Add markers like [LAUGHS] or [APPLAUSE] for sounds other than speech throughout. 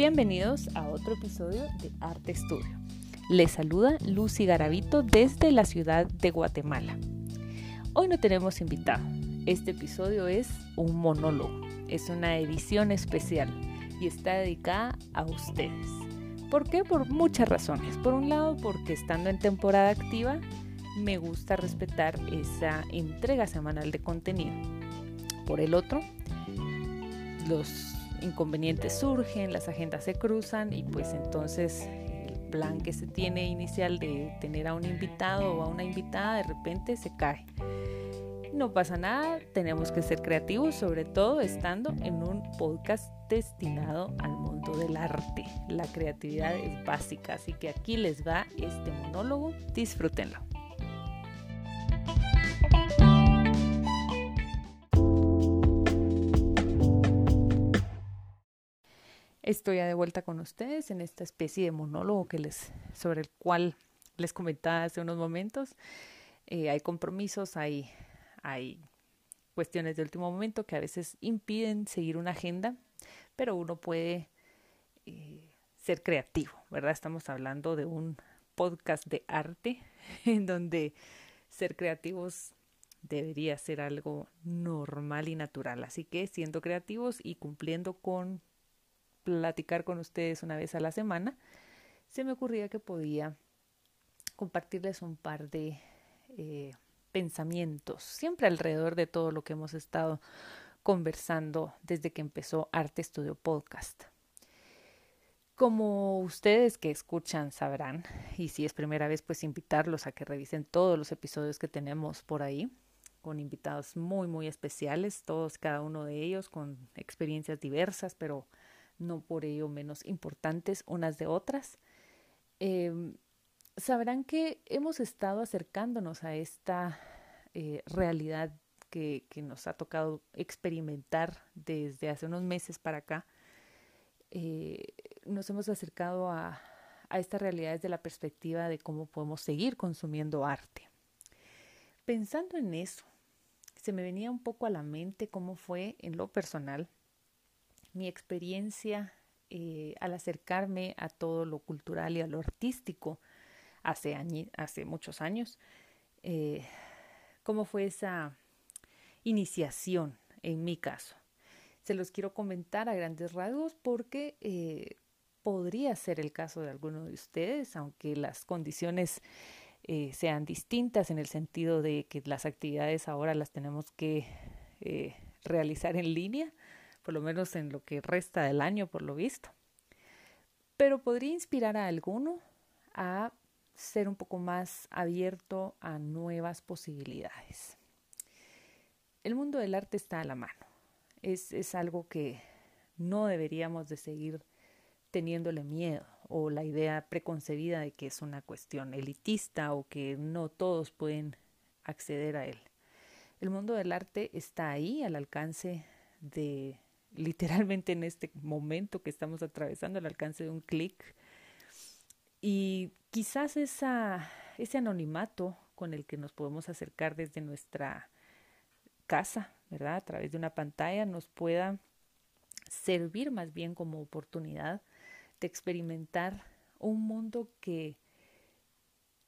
Bienvenidos a otro episodio de Arte Estudio. Les saluda Lucy Garavito desde la ciudad de Guatemala. Hoy no tenemos invitado. Este episodio es un monólogo. Es una edición especial y está dedicada a ustedes. ¿Por qué? Por muchas razones. Por un lado, porque estando en temporada activa, me gusta respetar esa entrega semanal de contenido. Por el otro, los inconvenientes surgen, las agendas se cruzan y pues entonces el plan que se tiene inicial de tener a un invitado o a una invitada de repente se cae. No pasa nada, tenemos que ser creativos, sobre todo estando en un podcast destinado al mundo del arte. La creatividad es básica, así que aquí les va este monólogo, disfrútenlo. Estoy de vuelta con ustedes en esta especie de monólogo que les, sobre el cual les comentaba hace unos momentos. Eh, hay compromisos, hay, hay cuestiones de último momento que a veces impiden seguir una agenda, pero uno puede eh, ser creativo, ¿verdad? Estamos hablando de un podcast de arte [LAUGHS] en donde ser creativos debería ser algo normal y natural. Así que siendo creativos y cumpliendo con platicar con ustedes una vez a la semana, se me ocurría que podía compartirles un par de eh, pensamientos, siempre alrededor de todo lo que hemos estado conversando desde que empezó Arte Estudio Podcast. Como ustedes que escuchan sabrán, y si es primera vez, pues invitarlos a que revisen todos los episodios que tenemos por ahí, con invitados muy, muy especiales, todos, cada uno de ellos con experiencias diversas, pero no por ello menos importantes unas de otras. Em, sabrán que hemos estado acercándonos a esta eh, realidad que, que, nos ha tocado experimentar desde hace unos meses para acá. Eh, nos hemos acercado a, a esta realidad desde la perspectiva de cómo podemos seguir consumiendo arte. Pensando en eso, se me venía un poco a la mente cómo fue en lo personal mi experiencia eh, al acercarme a todo lo cultural y a lo artístico hace, hace muchos años, eh, cómo fue esa iniciación en mi caso. Se los quiero comentar a grandes rasgos porque eh, podría ser el caso de alguno de ustedes, aunque las condiciones sean distintas en el sentido de que las actividades ahora las tenemos que realizar en línea por lo menos en lo que resta del año, por lo visto. Pero podría inspirar a alguno a ser un poco más abierto a nuevas posibilidades. El mundo del arte está a la mano. Es, es algo que no deberíamos de seguir teniéndole miedo o la idea preconcebida de que es una cuestión elitista o que no todos pueden acceder a él. El mundo del arte está ahí al alcance de literalmente en este momento que estamos atravesando al alcance de un clic. Y quizás ese anonimato con el que nos podemos acercar desde nuestra casa, ¿verdad? A través de una pantalla nos pueda servir más bien como oportunidad de experimentar un mundo que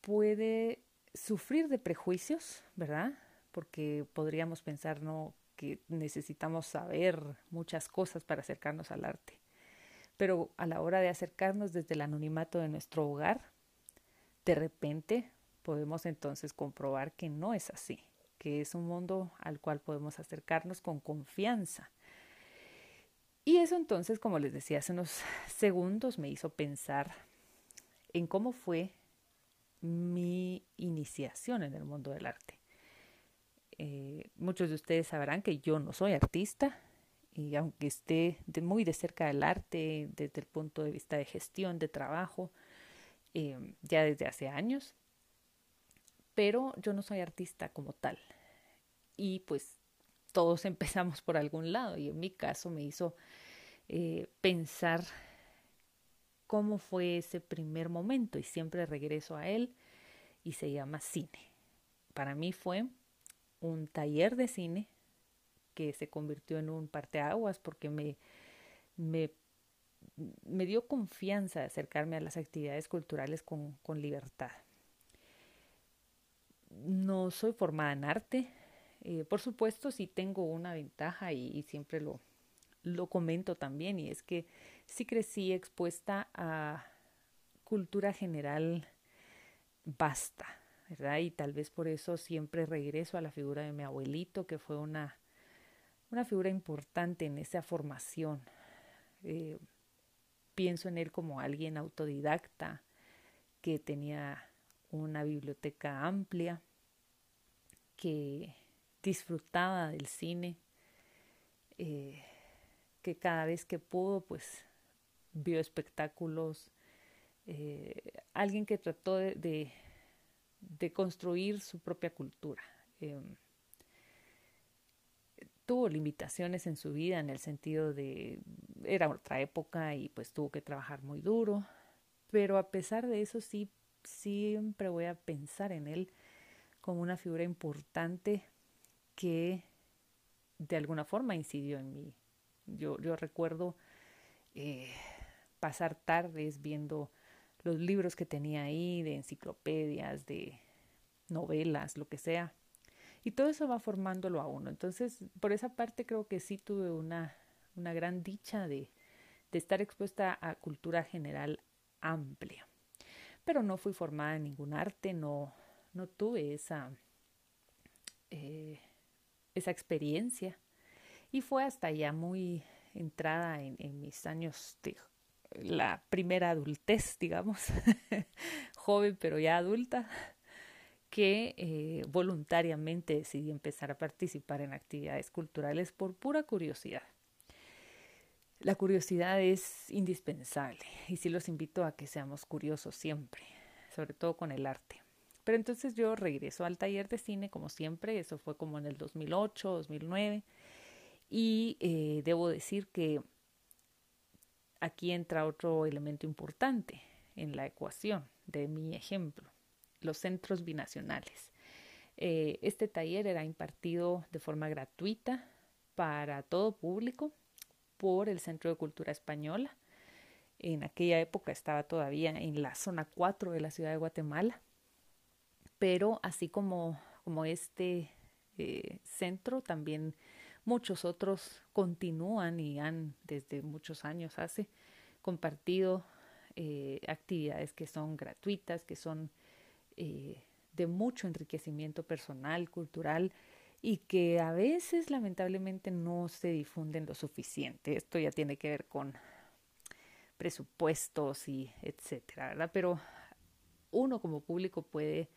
puede sufrir de prejuicios, ¿verdad? Porque podríamos pensar, no, que necesitamos saber muchas cosas para acercarnos al arte. Pero a la hora de acercarnos desde el anonimato de nuestro hogar, de repente podemos entonces comprobar que no es así, que es un mundo al cual podemos acercarnos con confianza. Y eso entonces, como les decía hace unos [LAUGHS] segundos, me hizo pensar en cómo fue mi iniciación en el mundo del arte. Eh, muchos de ustedes sabrán que yo no soy artista y aunque esté muy de cerca del arte desde el punto de vista de gestión, de trabajo, eh, ya desde hace años, pero yo no soy artista como tal. Y pues todos [LAUGHS] empezamos por algún lado y en mi caso me hizo eh, pensar cómo fue ese primer momento y siempre regreso a él y se llama cine. Para mí fue un taller de cine que se convirtió en un parteaguas porque me, me, me dio confianza acercarme a las actividades culturales con, con libertad. No soy formada en arte, eh, por supuesto sí tengo una ventaja y, y siempre lo, lo comento también y es que sí crecí expuesta a cultura general basta, Y tal vez por eso siempre regreso a la figura de mi abuelito, que fue una, una figura importante en esa formación. Eh, pienso en él como alguien autodidacta que tenía una biblioteca amplia, que disfrutaba del cine, eh, que cada vez que pudo, pues vio espectáculos, eh, alguien que trató de, de, construir su propia cultura. Eh, tuvo limitaciones en su vida en el sentido de era otra época y pues tuvo que trabajar muy duro, pero a pesar de eso sí siempre voy a pensar en él como una figura importante que de alguna forma incidió en mí. Yo, yo recuerdo eh, pasar tardes viendo los libros que tenía ahí, de enciclopedias, de novelas, lo que sea. Y todo eso va formándolo a uno. Entonces, por esa parte creo que sí tuve una, una gran dicha de, de estar expuesta a cultura general amplia. Pero no fui formada en ningún arte, no, no tuve esa, eh, esa experiencia. Y fue hasta ya muy entrada en, en mis años de la primera adultez, [LAUGHS] digamos, joven pero ya adulta, que eh, voluntariamente decidí empezar a participar en actividades culturales por pura curiosidad. La curiosidad es indispensable y sí los invito a que seamos curiosos siempre, sobre todo con el arte. Pero entonces yo regreso al taller de cine como siempre, eso fue como en el 2008, 2009, y eh, debo decir que aquí entra otro elemento importante en la ecuación de mi ejemplo, los centros binacionales. Eh, este taller era impartido de forma gratuita para todo público por el Centro de Cultura Española. En aquella época estaba todavía en la zona 4 de la ciudad de Guatemala, pero así como, como este eh, centro, también Muchos otros continúan y han desde muchos años hace compartido eh, actividades que son gratuitas, que son eh, de mucho enriquecimiento personal, cultural y que a veces lamentablemente no se difunden lo suficiente. Esto ya tiene que ver con presupuestos y etcétera, ¿verdad? Pero uno como público puede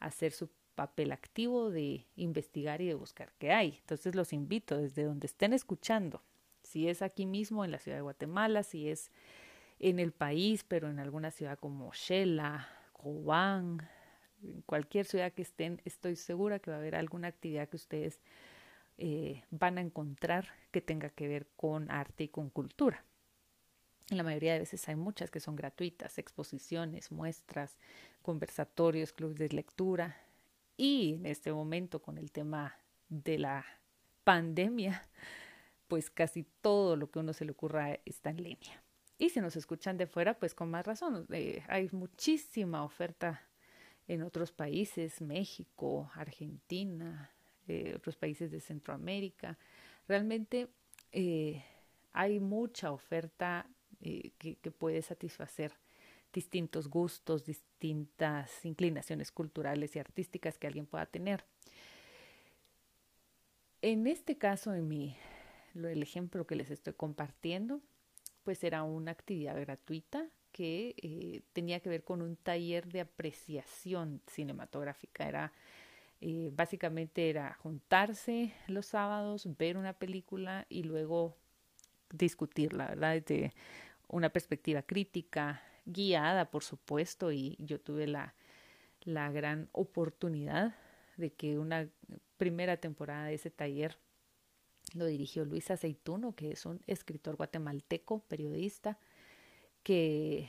hacer su papel activo de investigar y de buscar qué hay. Entonces los invito desde donde estén escuchando, si es aquí mismo en la ciudad de Guatemala, si es en el país, pero en alguna ciudad como Shela, Cobán, en cualquier ciudad que estén, estoy segura que va a haber alguna actividad que ustedes eh, van a encontrar que tenga que ver con arte y con cultura. La mayoría de veces hay muchas que son gratuitas, exposiciones, muestras, conversatorios, clubes de lectura, y en este momento con el tema de la pandemia, pues casi todo lo que uno se le ocurra está en línea. Y si nos escuchan de fuera, pues con más razón. Eh, hay muchísima oferta en otros países, México, Argentina, eh, otros países de Centroamérica. Realmente eh, hay mucha oferta que puede satisfacer distintos gustos, distintas inclinaciones culturales y artísticas que alguien pueda tener. En este caso, en mi, el ejemplo que les estoy compartiendo, pues era una actividad gratuita que eh, tenía que ver con un taller de apreciación cinematográfica. Era eh, básicamente era juntarse los sábados, ver una película y luego discutirla, ¿verdad? Desde una perspectiva crítica, guiada, por supuesto, y yo tuve la, la gran oportunidad de que una primera temporada de ese taller lo dirigió Luis Aceituno, que es un escritor guatemalteco, periodista, que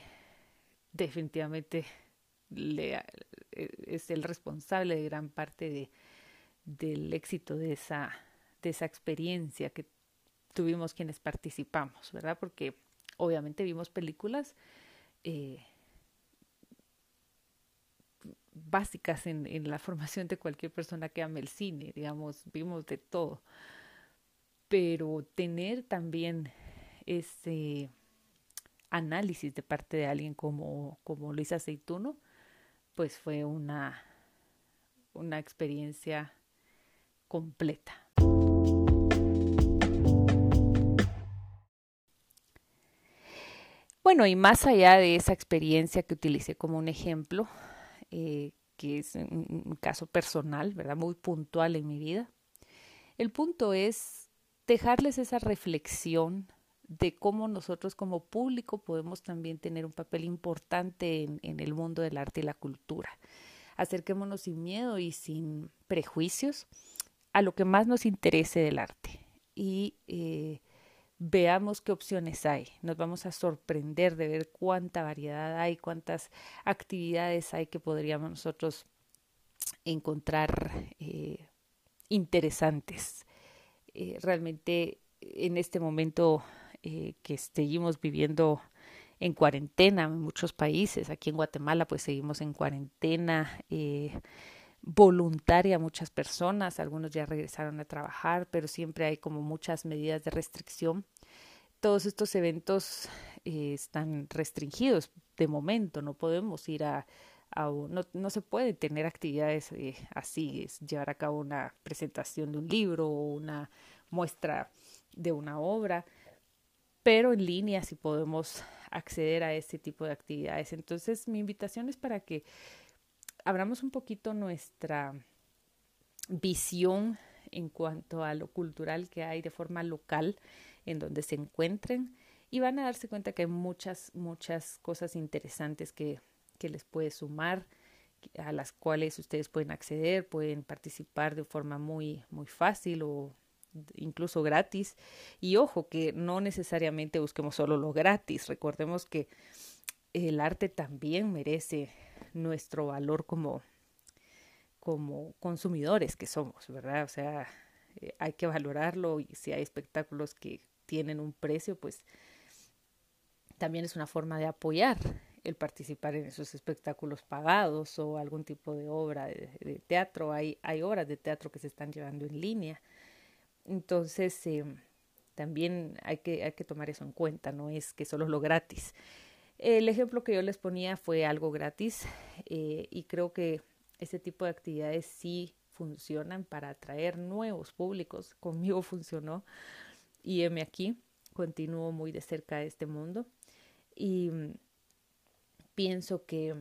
definitivamente le, es el responsable de gran parte de, del éxito de esa, de esa experiencia que tuvimos quienes participamos, ¿verdad? Porque obviamente vimos películas eh, básicas en, la formación de cualquier persona que ame el cine, digamos, vimos de todo. Pero tener también ese análisis de parte de alguien como, como Luis Aceituno, pues fue una, una experiencia completa. Bueno, y más allá de esa experiencia que utilicé como un ejemplo, eh, que es un, caso personal, ¿verdad? Muy puntual en mi vida, el punto es dejarles esa reflexión de cómo nosotros como público podemos también tener un papel importante en, el mundo del arte y la cultura. Acerquémonos sin miedo y sin prejuicios a lo que más nos interese del arte y eh, veamos qué opciones hay. Nos vamos a sorprender de ver cuánta variedad hay, cuántas actividades hay que podríamos nosotros encontrar eh, interesantes. Eh, realmente en este momento eh, que seguimos viviendo en cuarentena en muchos países, aquí en Guatemala pues seguimos en cuarentena voluntaria muchas personas, algunos ya regresaron a trabajar, pero siempre hay como muchas medidas de restricción. Todos estos eventos eh, están restringidos de momento, no podemos ir a, no, no, se puede tener actividades eh, así, llevar a cabo una presentación de un libro o una muestra de una obra, pero en línea sí podemos acceder a ese tipo de actividades. Entonces mi invitación es para que abramos un poquito nuestra visión en cuanto a lo cultural que hay de forma local en donde se encuentren y van a darse cuenta que hay muchas, muchas cosas interesantes que, que les puede sumar, a las cuales ustedes pueden acceder, pueden participar de forma muy, muy fácil o incluso gratis. Y ojo, que no necesariamente busquemos solo lo gratis. Recordemos que el arte también merece nuestro valor como, como consumidores que somos, ¿verdad? O sea, eh, hay que valorarlo y si hay espectáculos que tienen un precio, pues también es una forma de apoyar el participar en esos espectáculos pagados o algún tipo de obra de, teatro. Hay, hay obras de teatro que se están llevando en línea. Entonces, eh, también hay que, hay que tomar eso en cuenta, no es que solo lo gratis. El ejemplo que yo les ponía fue algo gratis eh, y creo que ese tipo de actividades sí funcionan para atraer nuevos públicos. [LAUGHS] Conmigo funcionó y heme aquí, continúo muy de cerca de este mundo y mm, pienso que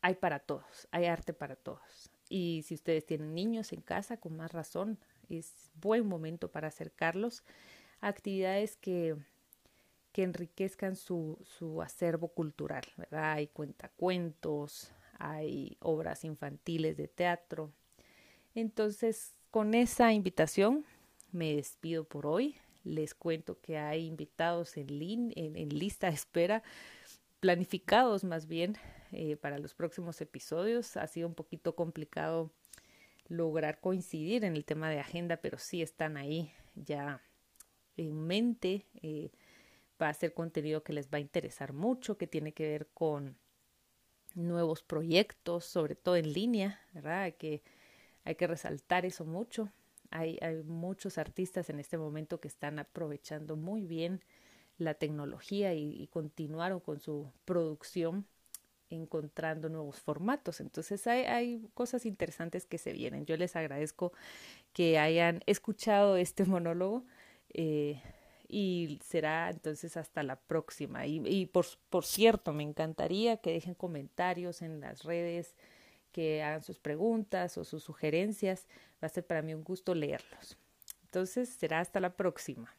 hay para todos, hay arte para todos. Y si ustedes tienen niños en casa, con más razón, es buen momento para acercarlos a actividades que que enriquezcan su, su acervo cultural, ¿verdad? Hay cuentacuentos, hay obras infantiles de teatro. Entonces, con esa invitación me despido por hoy. Les cuento que hay invitados en, en, lista de espera, planificados más bien eh, para los próximos episodios. Ha sido un poquito complicado lograr coincidir en el tema de agenda, pero sí están ahí ya en mente. Eh, va a ser contenido que les va a interesar mucho, que tiene que ver con nuevos proyectos, sobre todo en línea, ¿verdad? Hay que, hay que resaltar eso mucho. Hay, hay muchos artistas en este momento que están aprovechando muy bien la tecnología y, continuaron con su producción encontrando nuevos formatos. Entonces hay, hay, cosas interesantes que se vienen. Yo les agradezco que hayan escuchado este monólogo. Eh, y será entonces hasta la próxima. Y, por, por cierto, me encantaría que dejen comentarios en las redes, que hagan sus preguntas o sus sugerencias. Va a ser para mí un gusto leerlos. Entonces será hasta la próxima.